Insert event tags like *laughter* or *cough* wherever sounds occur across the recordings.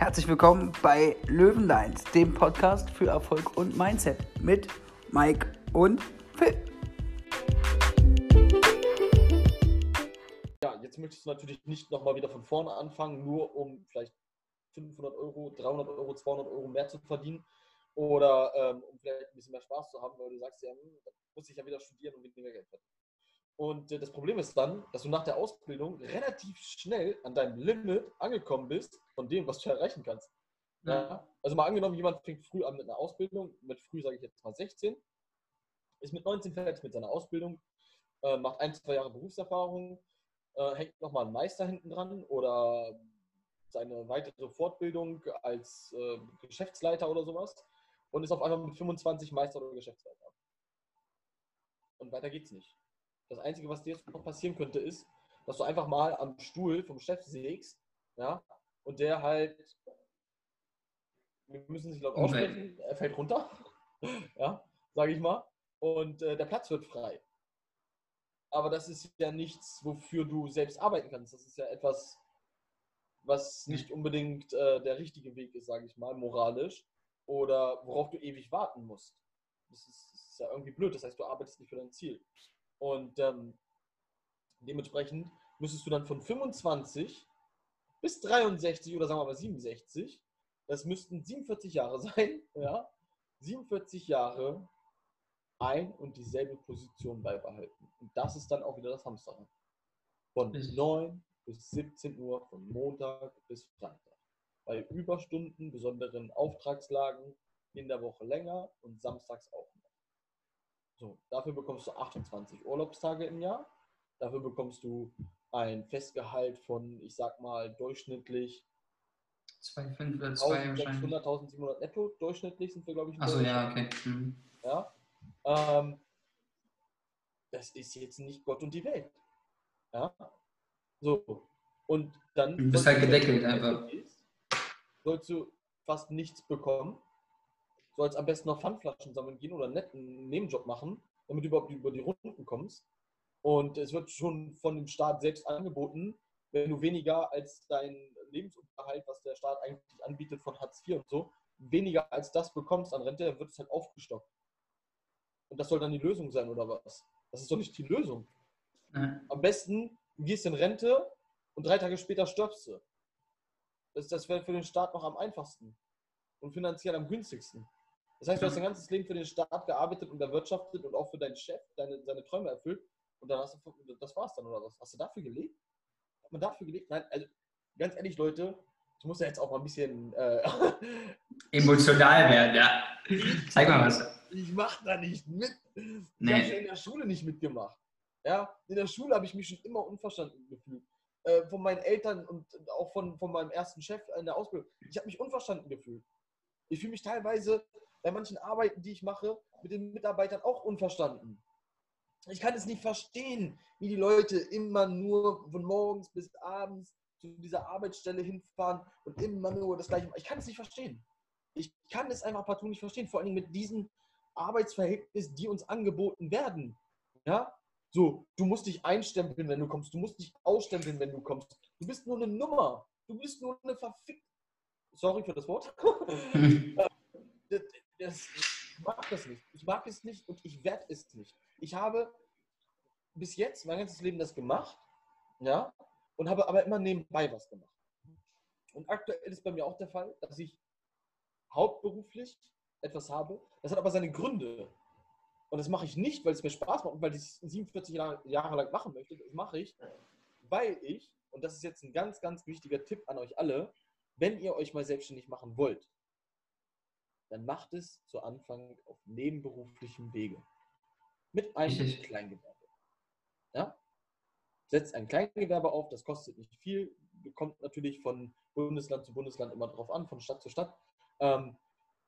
Herzlich willkommen bei Löwenlines, dem Podcast für Erfolg und Mindset mit Mike und Phil. Ja, jetzt möchtest du natürlich nicht nochmal wieder von vorne anfangen, nur um vielleicht 500 Euro, 300 Euro, 200 Euro mehr zu verdienen oder ähm, um vielleicht ein bisschen mehr Spaß zu haben, weil du sagst, ja, hm, muss ich ja wieder studieren und weniger Geld verdienen. Und äh, das Problem ist dann, dass du nach der Ausbildung relativ schnell an deinem Limit angekommen bist von dem, was du erreichen kannst. Ja. Ja? Also mal angenommen, jemand fängt früh an mit einer Ausbildung, mit früh sage ich jetzt mal 16, ist mit 19 fertig mit seiner Ausbildung, äh, macht ein, zwei Jahre Berufserfahrung, äh, hängt nochmal einen Meister hinten dran oder seine weitere Fortbildung als Geschäftsleiter oder sowas und ist auf einmal mit 25 Meister oder Geschäftsleiter. Und weiter geht's nicht. Das Einzige, was dir jetzt noch passieren könnte, ist, dass du einfach mal am Stuhl vom Chef sägst, ja, und der halt, wir müssen sich laut aussprechen, er fällt runter, *laughs* ja, sage ich mal, und äh, der Platz wird frei. Aber das ist ja nichts, wofür du selbst arbeiten kannst. Das ist ja etwas, was nicht unbedingt äh, der richtige Weg ist, sage ich mal, moralisch, oder worauf du ewig warten musst. Das ist, das ist ja irgendwie blöd. Das heißt, du arbeitest nicht für dein Ziel. Und ähm, dementsprechend müsstest du dann von 25 bis 63 oder sagen wir mal 67, das müssten 47 Jahre *laughs* sein, ja, 47 Jahre ein und dieselbe Position beibehalten. Und das ist dann auch wieder das Hamsterrad. Von 9 bis 17 Uhr, von Montag bis Freitag. Bei Überstunden, besonderen Auftragslagen in der Woche länger und samstags auch so, dafür bekommst du 28 Urlaubstage im Jahr. Dafür bekommst du ein Festgehalt von, ich sag mal, durchschnittlich 2,5 oder 2 600, 1700 netto. Durchschnittlich sind wir, glaube ich. Achso, ja, okay. Mhm. Ja. Ähm, das ist jetzt nicht Gott und die Welt. Ja. So. Und dann. Du bist halt gedeckelt einfach. Sollst du fast nichts bekommen sollst am besten noch Pfandflaschen sammeln gehen oder einen netten Nebenjob machen, damit du überhaupt über die Runden kommst. Und es wird schon von dem Staat selbst angeboten, wenn du weniger als dein Lebensunterhalt, was der Staat eigentlich anbietet von Hartz IV und so, weniger als das bekommst an Rente, dann wird es halt aufgestockt. Und das soll dann die Lösung sein, oder was? Das ist doch nicht die Lösung. Mhm. Am besten, du gehst in Rente und drei Tage später stirbst du. Das, das wäre für den Staat noch am einfachsten und finanziell am günstigsten. Das heißt, du hast dein ganzes Leben für den Staat gearbeitet und erwirtschaftet und auch für deinen Chef deine, seine Träume erfüllt. Und dann hast du, das war's dann, oder was? Hast du dafür gelebt? Hat man dafür gelebt? Nein, also ganz ehrlich, Leute, ich muss ja jetzt auch mal ein bisschen äh, *laughs* emotional werden, ja. Zeig mal was. Ich mach da nicht mit. Ich nee. habe in der Schule nicht mitgemacht. Ja, in der Schule habe ich mich schon immer unverstanden gefühlt. Äh, von meinen Eltern und auch von, von meinem ersten Chef in der Ausbildung. Ich habe mich unverstanden gefühlt. Ich fühle mich teilweise bei manchen Arbeiten, die ich mache, mit den Mitarbeitern auch unverstanden. Ich kann es nicht verstehen, wie die Leute immer nur von morgens bis abends zu dieser Arbeitsstelle hinfahren und immer nur das Gleiche. Ich kann es nicht verstehen. Ich kann es einfach partout nicht verstehen, vor allem mit diesen Arbeitsverhältnissen, die uns angeboten werden. Ja? So, du musst dich einstempeln, wenn du kommst. Du musst dich ausstempeln, wenn du kommst. Du bist nur eine Nummer. Du bist nur eine verfickte. Sorry für das Wort. *laughs* *laughs* das, ich mag das nicht. Ich mag es nicht und ich werde es nicht. Ich habe bis jetzt mein ganzes Leben das gemacht, ja, und habe aber immer nebenbei was gemacht. Und aktuell ist bei mir auch der Fall, dass ich hauptberuflich etwas habe. Das hat aber seine Gründe. Und das mache ich nicht, weil es mir Spaß macht und weil ich es 47 Jahre, lang machen möchte. Das mache ich, weil ich, und das ist jetzt ein ganz, ganz wichtiger Tipp an euch alle, wenn ihr euch mal selbstständig machen wollt, dann macht es zu Anfang auf nebenberuflichem Wege. Mit einem. Kleingewerbe. Ja? Setzt ein Kleingewerbe auf, das kostet nicht viel, kommt natürlich von Bundesland zu Bundesland immer drauf an, von Stadt zu Stadt. Ähm,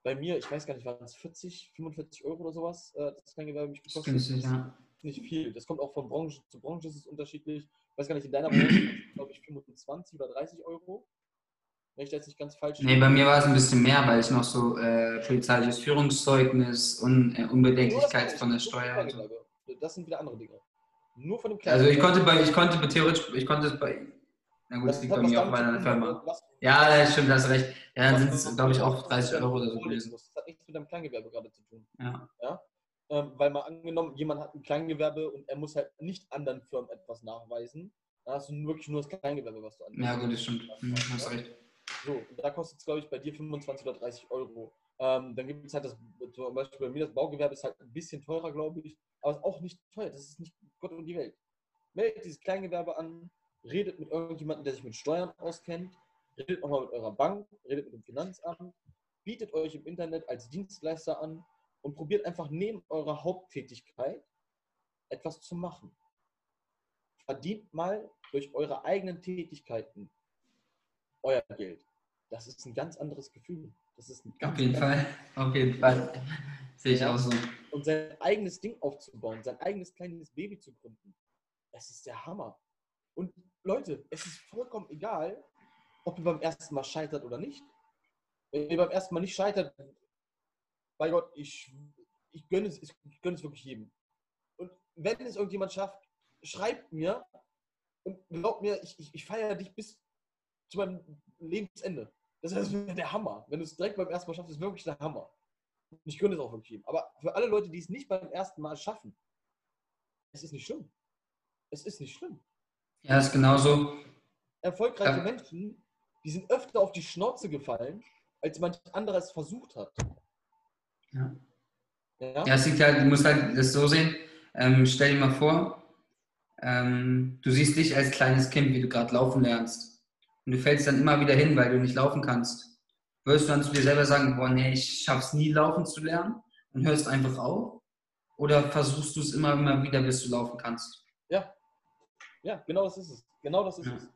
bei mir, ich weiß gar nicht, waren es 40, 45 Euro oder sowas, äh, das Kleingewerbe mich gekostet. Das ist ja. nicht viel. Das kommt auch von Branche zu Branche, ist es unterschiedlich. Ich weiß gar nicht, in deiner Branche, glaube ich, 25 oder 30 Euro. Wenn ich das nicht ganz falsch Nee, bei mir war es ein bisschen mehr, weil ich noch so äh, polizeiliches Führungszeugnis und äh, Unbedenklichkeit von der Steuer. So. Das sind wieder andere Dinge. Nur von dem Kleinen Also ich konnte bei, ich konnte bei theoretisch, ich konnte es bei, Na gut, das, Das liegt bei mir auch bei einer Firma. was- Ja, das stimmt, hast recht. Ja, dann sind es, glaube ich, auch was- 30 Euro oder so gewesen. Das hat nichts mit deinem Kleingewerbe gerade zu tun. Ja. Ähm, weil mal angenommen, jemand hat ein Kleingewerbe und er muss halt nicht anderen Firmen etwas nachweisen, dann hast du wirklich nur das Kleingewerbe, was du anbietest. ja, gut, das stimmt. Hm, hast recht. So, da kostet es, glaube ich, bei dir 25 oder 30 Euro. Ähm, dann gibt es halt das, zum Beispiel bei mir das Baugewerbe ist halt ein bisschen teurer, glaube ich, aber ist auch nicht teuer. Das ist nicht Gott und die Welt. Meldet dieses Kleingewerbe an, redet mit irgendjemandem, der sich mit Steuern auskennt, redet nochmal mit eurer Bank, redet mit dem Finanzamt, bietet euch im Internet als Dienstleister an und probiert einfach neben eurer Haupttätigkeit etwas zu machen. Verdient mal durch eure eigenen Tätigkeiten euer Geld. Das ist ein ganz anderes Gefühl. Das ist ein ganz, Auf jeden Fall. Auf jeden Fall. Sehe ich auch so. und sein eigenes Ding aufzubauen, sein eigenes kleines Baby zu gründen. Das ist der Hammer. Und Leute, es ist vollkommen egal, ob ihr beim ersten Mal scheitert oder nicht. Wenn ihr beim ersten Mal nicht scheitert, bei Gott, ich, ich gönne es, ich gönne es wirklich jedem. Und wenn es irgendjemand schafft, schreibt mir und glaubt mir, ich, ich, ich feiere dich bis zu meinem Lebensende. Das ist *laughs* der Hammer. Wenn du es direkt beim ersten Mal schaffst, ist wirklich der Hammer. Ich gönne es auch wirklich jedem. Aber für alle Leute, die es nicht beim ersten Mal schaffen, es ist nicht schlimm. Es ist nicht schlimm. Ja, ist genauso. Erfolgreiche Ja. Menschen, die sind öfter auf die Schnauze gefallen, als manch anderer es versucht hat. Ja. Ja? Ja, es liegt halt, du musst halt das so sehen. Ähm, stell dir mal vor, ähm, du siehst dich als kleines Kind, wie du gerade laufen lernst. Und du fällst dann immer wieder hin, weil du nicht laufen kannst. Würdest du dann zu dir selber sagen, boah, nee, ich schaff's nie, laufen zu lernen und hörst einfach auf? Oder versuchst du es immer, immer wieder, bis du laufen kannst? Ja. Ja, genau das ist es. Genau das ist Ja. es.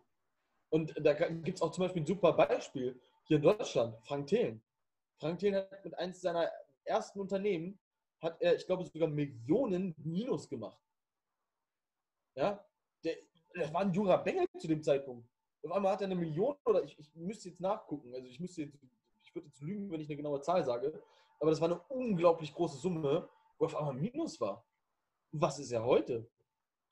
Und da gibt es auch zum Beispiel ein super Beispiel hier in Deutschland, Frank Thelen. Frank Thelen hat mit eines seiner ersten Unternehmen, hat er, ich glaube, sogar Millionen Minus gemacht. Ja, der, der war ein junger Bengel zu dem Zeitpunkt. Auf einmal hat er eine Million oder ich, ich müsste jetzt nachgucken. Also ich müsste jetzt, ich würde jetzt lügen, wenn ich eine genaue Zahl sage. Aber das war eine unglaublich große Summe, wo auf einmal Minus war. Was ist er heute?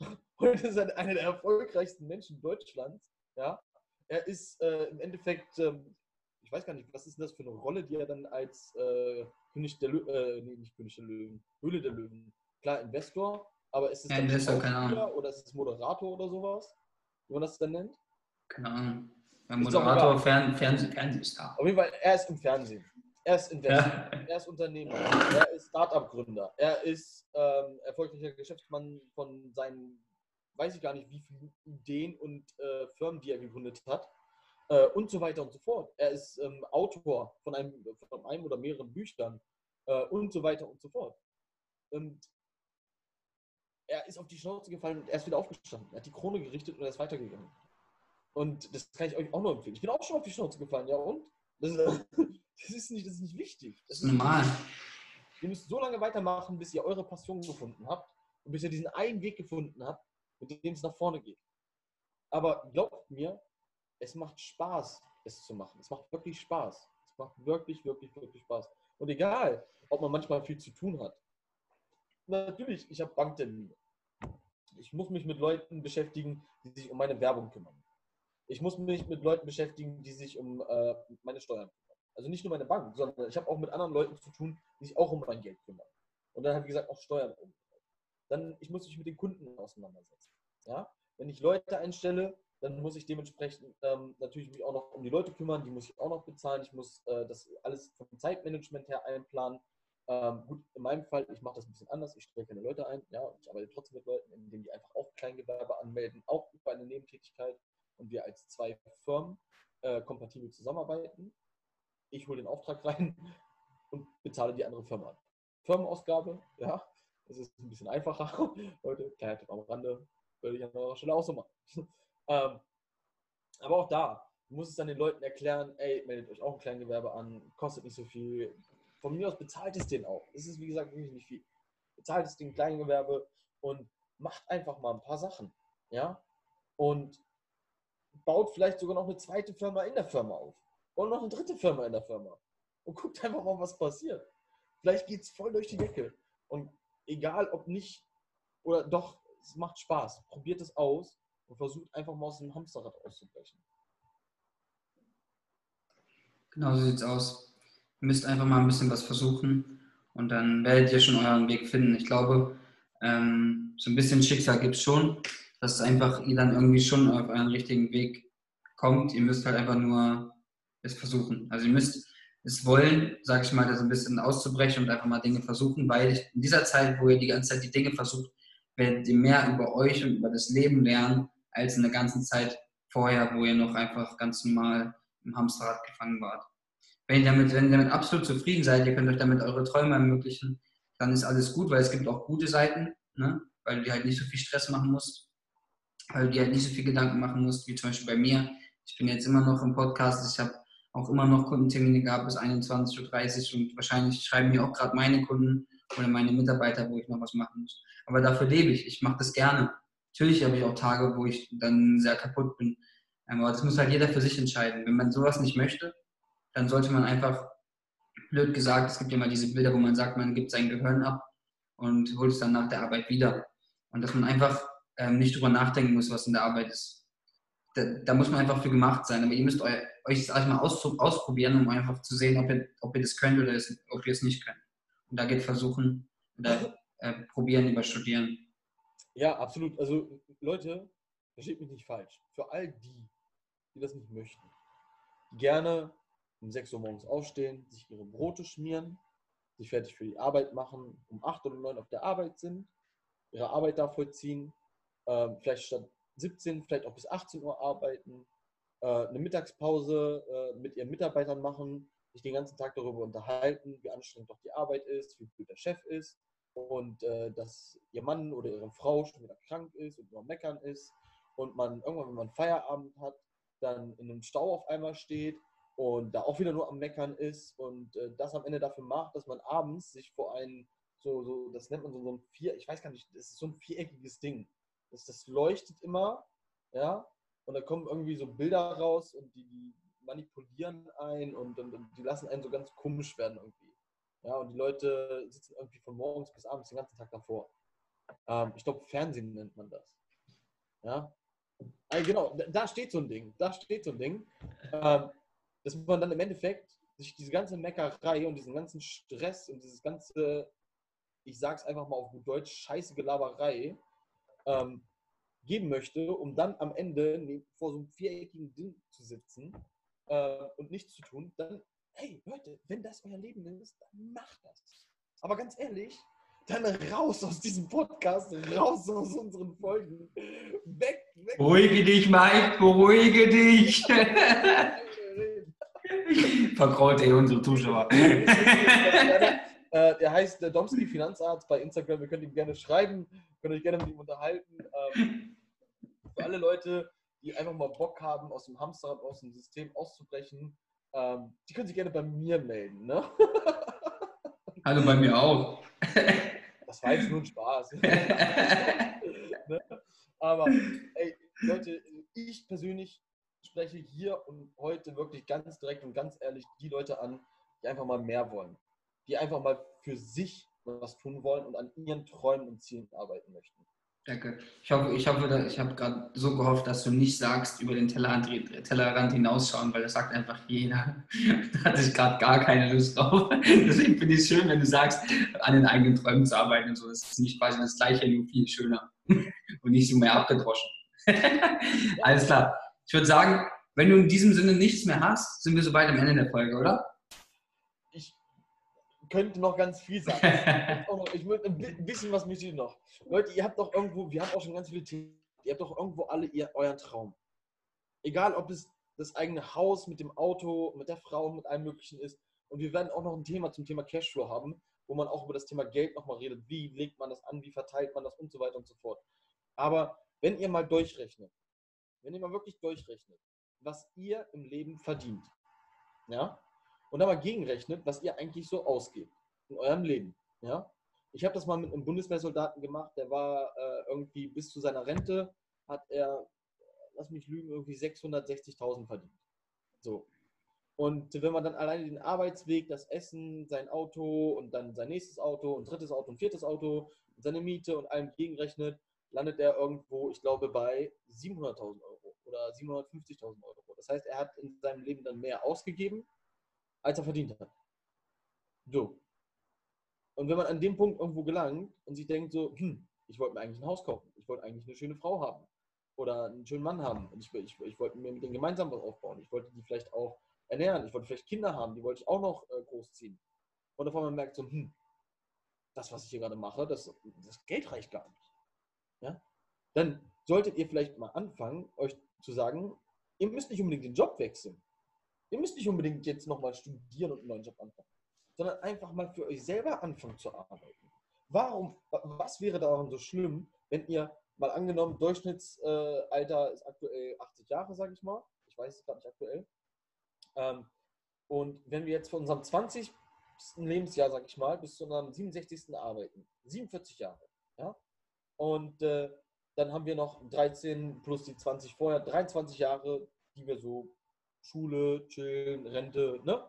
*laughs* Heute ist er einer der erfolgreichsten Menschen Deutschlands. Ja? Er ist äh, im Endeffekt, ähm, ich weiß gar nicht, was ist denn das für eine Rolle, die er dann als äh, König der Löwen, äh, nee, nicht König der Löwen, Höhle der Löwen, klar, Investor, aber ist es Ja, dann Investor, keine Schauspieler oder ist es Moderator oder sowas, wie man das dann nennt? Keine Ahnung. Doch Moderator. Fern, Fernseh, Fernsehstar. Auf jeden Fall, er ist im Fernsehen. Er ist Investor. Ja. Er ist Unternehmer, er ist Startup-Gründer, er ist ähm, erfolgreicher Geschäftsmann von seinen, weiß ich gar nicht, wie viele Ideen und äh, Firmen, die er gegründet hat äh, und so weiter und so fort. Er ist ähm, Autor von einem, von einem oder mehreren Büchern äh, und so weiter und so fort. Und er ist auf die Schnauze gefallen und er ist wieder aufgestanden. Er hat die Krone gerichtet und er ist weitergegangen. Und das kann ich euch auch nur empfehlen. Ich bin auch schon auf die Schnauze gefallen, ja und? Das ist, *laughs* das ist, nicht, das ist nicht wichtig. Das ist normal. Ihr müsst so lange weitermachen, bis ihr eure Passion gefunden habt und bis ihr diesen einen Weg gefunden habt, mit dem es nach vorne geht. Aber glaubt mir, es macht Spaß, es zu machen. Es macht wirklich Spaß. Es macht wirklich, wirklich, wirklich Spaß. Und egal, ob man manchmal viel zu tun hat. Natürlich, ich habe Banktermine. Ich muss mich mit Leuten beschäftigen, die sich um meine Werbung kümmern. Ich muss mich mit Leuten beschäftigen, die sich um äh, meine Steuern kümmern. Also nicht nur meine Bank, sondern ich habe auch mit anderen Leuten zu tun, die sich auch um mein Geld kümmern. Und dann halt, wie gesagt, auch Steuern um. Dann, ich muss mich mit den Kunden auseinandersetzen. Ja? Wenn ich Leute einstelle, dann muss ich dementsprechend ähm, natürlich mich auch noch um die Leute kümmern, die muss ich auch noch bezahlen. Ich muss äh, das alles vom Zeitmanagement her einplanen. Ähm, gut, in meinem Fall, ich mache das ein bisschen anders. Ich stelle keine Leute ein, ja, ich arbeite trotzdem mit Leuten, indem die einfach auch Kleingewerbe anmelden, auch über eine Nebentätigkeit und wir als zwei Firmen äh, kompatibel zusammenarbeiten. Ich hole den Auftrag rein *laughs* und bezahle die andere Firma. Firmenausgabe, ja, das ist ein bisschen einfacher. *laughs* Leute, kleiner Tipp am Rande, würde ich an eurer Stelle auch so machen. *laughs* ähm, aber auch da, du musst es dann den Leuten erklären, ey, meldet euch auch ein Kleingewerbe an, kostet nicht so viel. Von mir aus bezahlt es den auch. Es ist, wie gesagt, wirklich nicht viel. Bezahlt es den Kleingewerbe und macht einfach mal ein paar Sachen. Ja? Und baut vielleicht sogar noch eine zweite Firma in der Firma auf. Und noch eine dritte Firma in der Firma. Und guckt einfach mal, was passiert. Vielleicht geht es voll durch die Decke. Und egal ob nicht oder doch, es macht Spaß. Probiert es aus. und versucht einfach mal aus dem Hamsterrad auszubrechen. Genau so sieht's aus. Ihr müsst einfach mal ein bisschen was versuchen und dann werdet ihr schon euren Weg finden. Ich glaube, ähm, so ein bisschen Schicksal gibt es schon, dass einfach ihr dann irgendwie schon auf euren richtigen Weg kommt. Ihr müsst halt einfach nur es versuchen. Also ihr müsst es wollen, sage ich mal, das ein bisschen auszubrechen und einfach mal Dinge versuchen, weil in dieser Zeit, wo ihr die ganze Zeit die Dinge versucht, werdet ihr mehr über euch und über das Leben lernen, als in der ganzen Zeit vorher, wo ihr noch einfach ganz normal im Hamsterrad gefangen wart. Wenn ihr damit, wenn ihr damit absolut zufrieden seid, ihr könnt euch damit eure Träume ermöglichen, dann ist alles gut, weil es gibt auch gute Seiten, ne? weil du dir halt nicht so viel Stress machen musst, weil du dir halt nicht so viel Gedanken machen musst, wie zum Beispiel bei mir. Ich bin jetzt immer noch im Podcast, ich habe auch immer noch Kundentermine gehabt bis 21.30 Uhr und wahrscheinlich schreiben mir auch gerade meine Kunden oder meine Mitarbeiter, wo ich noch was machen muss. Aber dafür lebe ich, ich mache das gerne. Natürlich habe ich auch Tage, wo ich dann sehr kaputt bin. Aber das muss halt jeder für sich entscheiden. Wenn man sowas nicht möchte, dann sollte man einfach, blöd gesagt, es gibt ja mal diese Bilder, wo man sagt, man gibt sein Gehirn ab und holt es dann nach der Arbeit wieder. Und dass man einfach ähm, nicht drüber nachdenken muss, was in der Arbeit ist. Da, da, muss man einfach für gemacht sein. Aber ihr müsst eu, euch das erstmal aus, ausprobieren, um einfach zu sehen, ob ihr, ob ihr das könnt oder es, ob ihr es nicht könnt. Und da geht versuchen oder äh, probieren über studieren. Ja, absolut. Also Leute, versteht mich nicht falsch. Für all die, die das nicht möchten, die gerne um 6 Uhr morgens aufstehen, sich ihre Brote schmieren, sich fertig für die Arbeit machen, um 8 oder 9 auf der Arbeit sind, ihre Arbeit da vollziehen, äh, vielleicht statt 17, vielleicht auch bis 18 Uhr arbeiten, äh, eine Mittagspause äh, mit ihren Mitarbeitern machen, sich den ganzen Tag darüber unterhalten, wie anstrengend doch die Arbeit ist, wie gut der Chef ist und äh, dass ihr Mann oder ihre Frau schon wieder krank ist und nur meckern ist und man irgendwann, wenn man Feierabend hat, dann in einem Stau auf einmal steht und da auch wieder nur am Meckern ist und äh, das am Ende dafür macht, dass man abends sich vor ein, so, so, das nennt man so, so ein vier, ich weiß gar nicht, das ist so ein viereckiges Ding. Das, das leuchtet immer, ja, und da kommen irgendwie so Bilder raus und die, die manipulieren ein und, und, und, die lassen einen so ganz komisch werden irgendwie. Ja, und die Leute sitzen irgendwie von morgens bis abends den ganzen Tag davor. Ähm, ich glaube, Fernsehen nennt man das. Ja. Also genau, da steht so ein Ding. Da steht so ein Ding. Ähm, dass man dann im Endeffekt sich diese ganze Meckerei und diesen ganzen Stress und dieses ganze, ich sag's einfach mal auf gut Deutsch, scheiße Gelaberei ähm, geben möchte, um dann am Ende vor so einem viereckigen Ding zu sitzen äh, und nichts zu tun, dann, hey Leute, wenn das euer Leben ist, dann macht das. Aber ganz ehrlich, dann raus aus diesem Podcast, raus aus unseren Folgen. Weg, weg. Beruhige dich, Mike, beruhige dich. *laughs* Verkraut ey unsere Zuschauer. *laughs* Äh, der heißt der Domski Finanzarzt bei Instagram. Wir können ihn gerne schreiben, könnt euch gerne mit ihm unterhalten. Ähm, für alle Leute, die einfach mal Bock haben, aus dem Hamsterrad, aus dem System auszubrechen, ähm, die können sich gerne bei mir melden. Ne? *laughs* Hallo, bei mir auch. *laughs* Das war jetzt nur ein Spaß. *laughs* ne? Aber ey, Leute, ich persönlich spreche hier und heute wirklich ganz direkt und ganz ehrlich die Leute an, die einfach mal mehr wollen. Die einfach mal für sich was tun wollen und an ihren Träumen und Zielen arbeiten möchten. Danke. Ich hoffe, ich hoffe, ich habe gerade so gehofft, dass du nicht sagst, über den Tellerrand, Tellerrand hinausschauen, weil das sagt einfach jeder. *laughs* da hatte ich gerade gar keine Lust drauf. *laughs* Deswegen finde ich es schön, wenn du sagst, an den eigenen Träumen zu arbeiten und so. Das ist nicht quasi das Gleiche, nur viel schöner *laughs* und nicht so mehr abgedroschen. Alles klar. Ich würde sagen, wenn du in diesem Sinne nichts mehr hast, sind wir so weit am Ende der Folge, oder? Könnte noch ganz viel sein. *laughs* ich würde ein bisschen was möchte ich noch. Leute, ihr habt doch irgendwo, wir haben auch schon ganz viele Themen, ihr habt doch irgendwo alle ihr, euren Traum. Egal, ob es das eigene Haus mit dem Auto, mit der Frau, mit allem Möglichen ist. Und wir werden auch noch ein Thema zum Thema Cashflow haben, wo man auch über das Thema Geld nochmal redet. Wie legt man das an, wie verteilt man das und so weiter und so fort. Aber wenn ihr mal durchrechnet, wenn ihr mal wirklich durchrechnet, was ihr im Leben verdient, ja, und dann mal gegenrechnet, was ihr eigentlich so ausgebt in eurem Leben. Ja? Ich habe das mal mit einem Bundeswehrsoldaten gemacht, der war äh, irgendwie bis zu seiner Rente, hat er, lass mich lügen, irgendwie 660.000 verdient. So. Und wenn man dann alleine den Arbeitsweg, das Essen, sein Auto und dann sein nächstes Auto und drittes Auto und viertes Auto, seine Miete und allem gegenrechnet, landet er irgendwo, ich glaube, bei 700.000 Euro oder 750.000 Euro. Das heißt, er hat in seinem Leben dann mehr ausgegeben, als er verdient hat. So. Und wenn man an dem Punkt irgendwo gelangt und sich denkt so, hm, ich wollte mir eigentlich ein Haus kaufen, ich wollte eigentlich eine schöne Frau haben oder einen schönen Mann haben und ich, ich, ich wollte mir mit denen gemeinsam was aufbauen, ich wollte die vielleicht auch ernähren, ich wollte vielleicht Kinder haben, die wollte ich auch noch äh, großziehen. Und auf einmal merkt so, hm, das, was ich hier gerade mache, das, das Geld reicht gar nicht. Ja? Dann solltet ihr vielleicht mal anfangen, euch zu sagen, ihr müsst nicht unbedingt den Job wechseln. Ihr müsst nicht unbedingt jetzt nochmal studieren und einen neuen Job anfangen, sondern einfach mal für euch selber anfangen zu arbeiten. Warum, was wäre daran so schlimm, wenn ihr mal angenommen, Durchschnittsalter ist aktuell 80 Jahre, sage ich mal. Ich weiß es gerade nicht aktuell. Ähm, und wenn wir jetzt von unserem 20. Lebensjahr, sage ich mal, bis zu unserem 67. arbeiten, 47 Jahre, ja, und äh, dann haben wir noch 13 plus die 20 vorher, 23 Jahre, die wir so Schule, chillen, Rente, ne?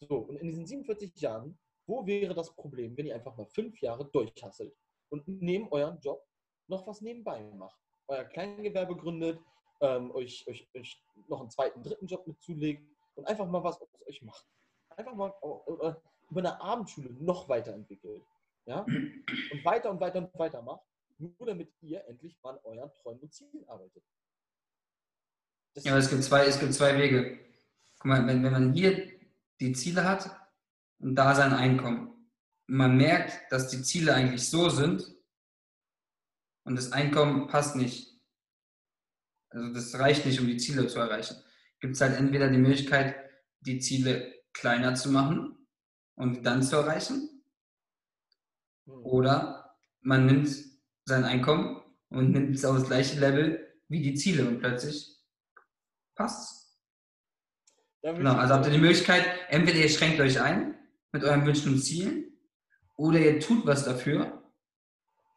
So, und in diesen 47 Jahren, wo wäre das Problem, wenn ihr einfach mal fünf Jahre durchhasselt und neben euren Job noch was nebenbei macht? Euer Kleingewerbe gründet, ähm, euch, euch, euch noch einen zweiten, dritten Job mit zulegt und einfach mal was aus euch macht. Einfach mal äh, über eine Abendschule noch weiterentwickelt. Ja? Und weiter und weiter und weiter macht, nur damit ihr endlich an euren Träumen und Zielen arbeitet. Das ja, aber es gibt zwei, es gibt zwei Wege. Guck mal, wenn, wenn man hier die Ziele hat und da sein Einkommen, und man merkt, dass die Ziele eigentlich so sind und das Einkommen passt nicht. Also das reicht nicht, um die Ziele zu erreichen. Gibt es halt entweder die Möglichkeit, die Ziele kleiner zu machen und dann zu erreichen. Oder man nimmt sein Einkommen und nimmt es auf das gleiche Level wie die Ziele und plötzlich passt. Genau, also habt ihr die Möglichkeit, entweder ihr schränkt euch ein mit euren Wünschen und Zielen oder ihr tut was dafür,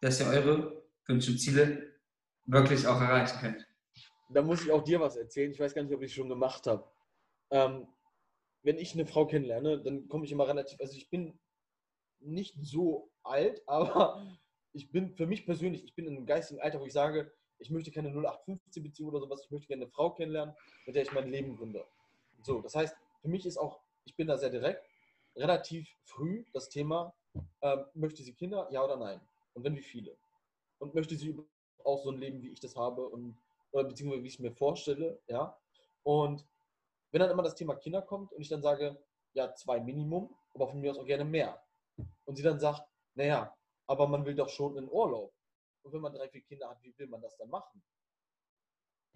dass ihr eure Wünsche und Ziele wirklich auch erreichen könnt. Da muss ich auch dir was erzählen. Ich weiß gar nicht, ob ich es schon gemacht habe. Ähm, wenn ich eine Frau kennenlerne, dann komme ich immer relativ, also ich bin nicht so alt, *laughs* aber ich bin für mich persönlich, ich bin in einem geistigen Alter, wo ich sage, ich möchte keine 0815 Beziehung oder sowas, ich möchte gerne eine Frau kennenlernen, mit der ich mein Leben gründe. So, das heißt, für mich ist auch, ich bin da sehr direkt, relativ früh das Thema, ähm, möchte sie Kinder, ja oder nein? Und wenn, wie viele? Und möchte sie auch so ein Leben, wie ich das habe und oder beziehungsweise wie ich es mir vorstelle, ja? Und wenn dann immer das Thema Kinder kommt und ich dann sage, ja, zwei Minimum, aber von mir aus auch gerne mehr. Und sie dann sagt, naja, aber man will doch schon in Urlaub. Und wenn man drei, vier Kinder hat, wie will man das dann machen?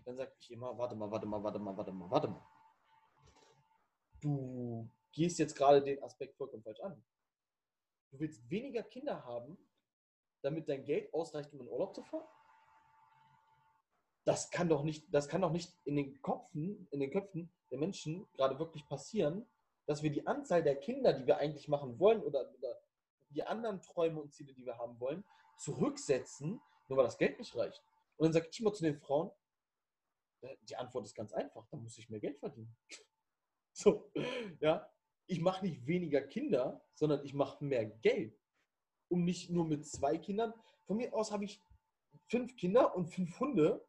Dann sage ich immer, warte mal, warte mal, warte mal, warte mal, warte mal. Du gehst jetzt gerade den Aspekt vollkommen falsch an. Du willst weniger Kinder haben, damit dein Geld ausreicht, um in Urlaub zu fahren? Das kann doch nicht, das kann doch nicht in den Köpfen, in den Köpfen der Menschen gerade wirklich passieren, dass wir die Anzahl der Kinder, die wir eigentlich machen wollen oder, oder die anderen Träume und Ziele, die wir haben wollen, zurücksetzen, nur weil das Geld nicht reicht. Und dann sage ich immer zu den Frauen, äh, die Antwort ist ganz einfach, dann muss ich mehr Geld verdienen. *laughs* So, ja, ich mache nicht weniger Kinder, sondern ich mache mehr Geld. Um nicht nur mit zwei Kindern, von mir aus habe ich fünf Kinder und fünf Hunde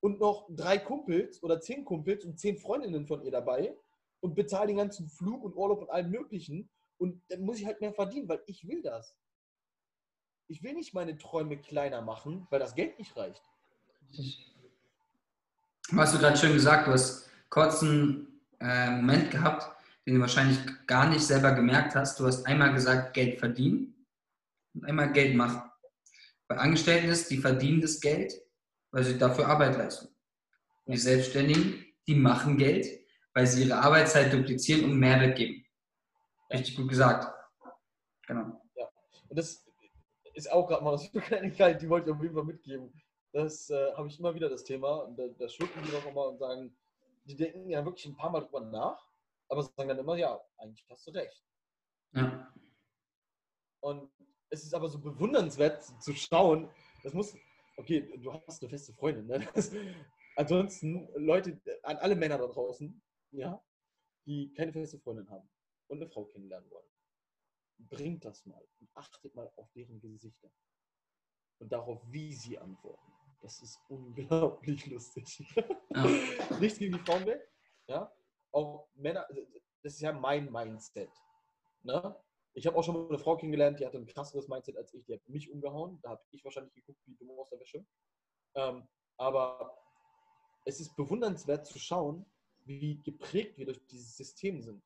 und noch drei Kumpels oder zehn Kumpels und zehn Freundinnen von ihr dabei und bezahle den ganzen Flug und Urlaub und allem Möglichen. Und dann muss ich halt mehr verdienen, weil ich will das. Ich will nicht meine Träume kleiner machen, weil das Geld nicht reicht. Hast du gerade schön gesagt, du hast kurz einen äh, Moment gehabt, den du wahrscheinlich gar nicht selber gemerkt hast. Du hast einmal gesagt, Geld verdienen und einmal Geld machen. Bei Angestellten ist, die verdienen das Geld weil sie dafür Arbeit leisten. Und die Selbstständigen, die machen Geld, weil sie ihre Arbeitszeit duplizieren und Mehrwert geben. Richtig gut gesagt. Genau. Ja, und das ist auch gerade mal so eine Kleinigkeit, die wollte ich auf jeden Fall mitgeben. Das äh, habe ich immer wieder das Thema und da, da schlucken die doch immer und sagen, die denken ja wirklich ein paar Mal drüber nach, aber sagen dann immer, ja, eigentlich hast du recht. Ja. Und es ist aber so bewundernswert zu schauen, das muss, okay, du hast eine feste Freundin. Ne? Das, ansonsten, Leute, an alle Männer da draußen, ja, die keine feste Freundin haben und eine Frau kennenlernen wollen, bringt das mal und achtet mal auf deren Gesichter. und darauf, wie sie antworten. Das ist unglaublich *laughs* lustig. Ja. *laughs* Nichts gegen die Frauenwelt. Ja? Auch Männer, das ist ja mein Mindset. Ne? Ich habe auch schon mal eine Frau kennengelernt, die hatte ein krasseres Mindset als ich. Die hat mich umgehauen. Da habe ich wahrscheinlich geguckt, wie dumm aus der Wäsche. Ähm, aber es ist bewundernswert zu schauen, wie geprägt wir durch dieses System sind.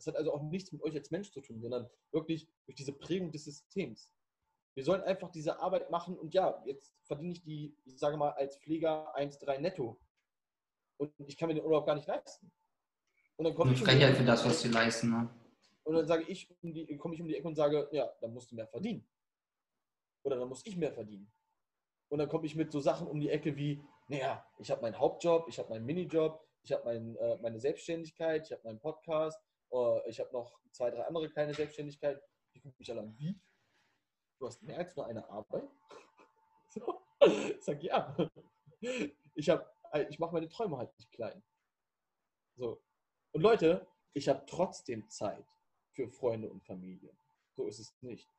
Das hat also auch nichts mit euch als Mensch zu tun, sondern wirklich durch diese Prägung des Systems. Wir sollen einfach diese Arbeit machen und ja, jetzt verdiene ich die, ich sage mal, als Pfleger 1,3 netto. Und ich kann mir den Urlaub gar nicht leisten. Und dann komme Eine ich, um Frechheit die- für das, was sie leisten. Ne? und dann sage ich, um die, komme ich um die Ecke und sage, ja, dann musst du mehr verdienen. Oder dann muss ich mehr verdienen. Und dann komme ich mit so Sachen um die Ecke wie, naja, ich habe meinen Hauptjob, ich habe meinen Minijob, ich habe mein, äh, meine Selbstständigkeit, ich habe meinen Podcast, äh, ich habe noch zwei, drei andere kleine Selbstständigkeiten. Die gucken mich alle an, wie? Du hast mehr als nur eine Arbeit? *laughs* So. Ich sage, ja. Ich, hab, ich mache meine Träume halt nicht klein. So. Und Leute, ich habe trotzdem Zeit für Freunde und Familie. So ist es nicht.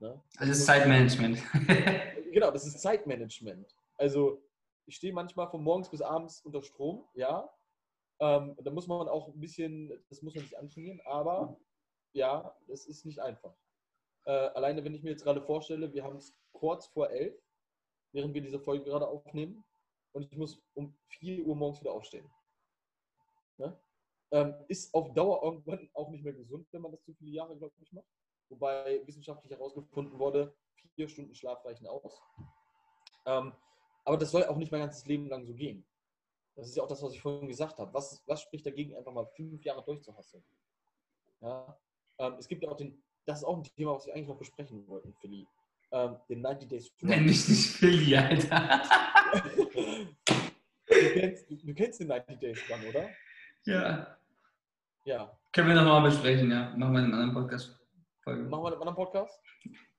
Ne? Das ist Zeitmanagement. *laughs* Genau, das ist Zeitmanagement. Also ich stehe manchmal von morgens bis abends unter Strom, ja. Ähm, da muss man auch ein bisschen, das muss man sich antrainieren, aber ja, das ist nicht einfach. Äh, alleine, wenn ich mir jetzt gerade vorstelle, wir haben es kurz vor elf, während wir diese Folge gerade aufnehmen, und ich muss um 4 Uhr morgens wieder aufstehen. Ne? Ähm, ist auf Dauer irgendwann auch nicht mehr gesund, wenn man das zu viele Jahre, glaube ich, macht. Wobei wissenschaftlich herausgefunden wurde, vier Stunden Schlaf reichen aus. Ähm, aber das soll auch nicht mein ganzes Leben lang so gehen. Das ist ja auch das, was ich vorhin gesagt habe. Was, was spricht dagegen, einfach mal fünf Jahre durchzuhasseln? Ja? Ähm, es gibt ja auch den, das ist auch ein Thema, was wir eigentlich noch besprechen wollten, Philly. Ähm, den 90 Days to Nenn mich nicht Philly, Alter. du, kennst, du, kennst den 90 Days Run, oder? ja. Ja. Können wir nochmal besprechen, ja. Machen wir in einem anderen Podcast-Folge. Machen wir in einem anderen Podcast?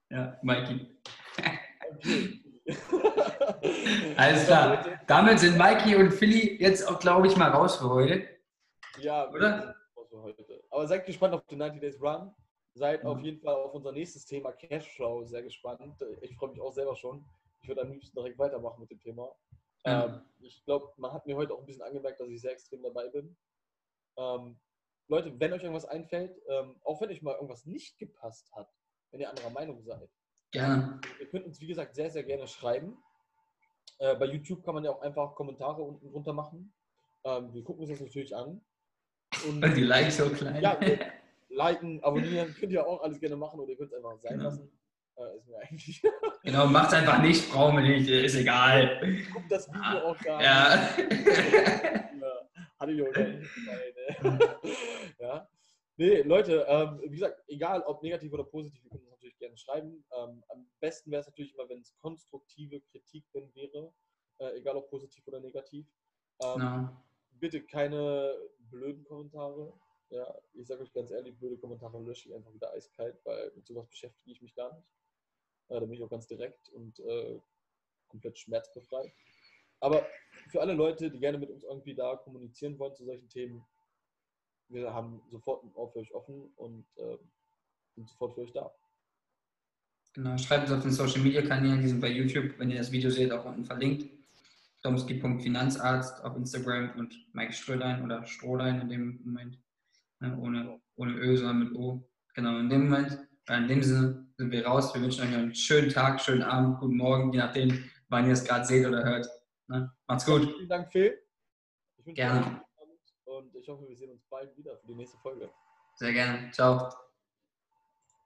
Ja, Mikey. Okay. *laughs* *laughs* Alles klar. Damit sind Mikey und Philly jetzt auch, glaube ich, mal raus für heute. Ja, Oder? Aber seid gespannt auf den 90 Days Run. Seid Mhm. auf jeden Fall auf unser nächstes Thema Cashflow sehr gespannt. Ich freue mich auch selber schon. Ich würde am liebsten direkt weitermachen mit dem Thema. Ja. Ähm, ich glaube, man hat mir heute auch ein bisschen angemerkt, dass ich sehr extrem dabei bin. Ähm, Leute, wenn euch irgendwas einfällt, ähm, auch wenn euch mal irgendwas nicht gepasst hat, wenn ihr anderer Meinung seid, Gerne. ihr könnt uns, wie gesagt, sehr, sehr gerne schreiben. Äh, bei YouTube kann man ja auch einfach Kommentare unten drunter machen. Ähm, wir gucken uns das natürlich an. Und die Likes so klein. ja, *laughs* liken, abonnieren könnt ihr auch alles gerne machen oder ihr könnt es einfach sein Genau. lassen. Äh, ist mir eigentlich. *laughs* Genau, macht's einfach nicht, brauchen wir nicht, ist egal. Guckt das Video auch gar Ja. nicht. Ja, Hatte ich auch gar nicht ne? *laughs* ja. Nee, Leute, ähm, wie gesagt, egal ob negativ oder positiv, ihr könnt uns gerne schreiben. Ähm, am besten wäre es natürlich immer, wenn es konstruktive Kritik denn wäre, äh, egal ob positiv oder negativ. Ähm, bitte keine blöden Kommentare. Ja, ich sage euch ganz ehrlich, blöde Kommentare lösche ich einfach wieder eiskalt, weil mit sowas beschäftige ich mich gar nicht. Äh, da bin ich auch ganz direkt und äh, komplett schmerzbefreit. Aber für alle Leute, die gerne mit uns irgendwie da kommunizieren wollen zu solchen Themen, wir haben sofort ein Ohr für euch offen und äh, sind sofort für euch da. Genau. Schreibt uns auf den Social Media Kanälen, die sind bei YouTube, wenn ihr das Video seht, auch unten verlinkt. Domski.finanzarzt auf Instagram und Mike Strölein oder Strohlein in dem Moment. Ne, ohne, ohne Ö, sondern mit O. Genau, in dem Moment, in dem Sinne sind wir raus. Wir wünschen euch einen schönen Tag, schönen Abend, guten Morgen, je nachdem, wann ihr es gerade seht oder hört. Ne? Macht's gut. Vielen Dank, Phil. Gerne. und ich hoffe, wir sehen uns bald wieder für die nächste Folge. Sehr gerne. Ciao.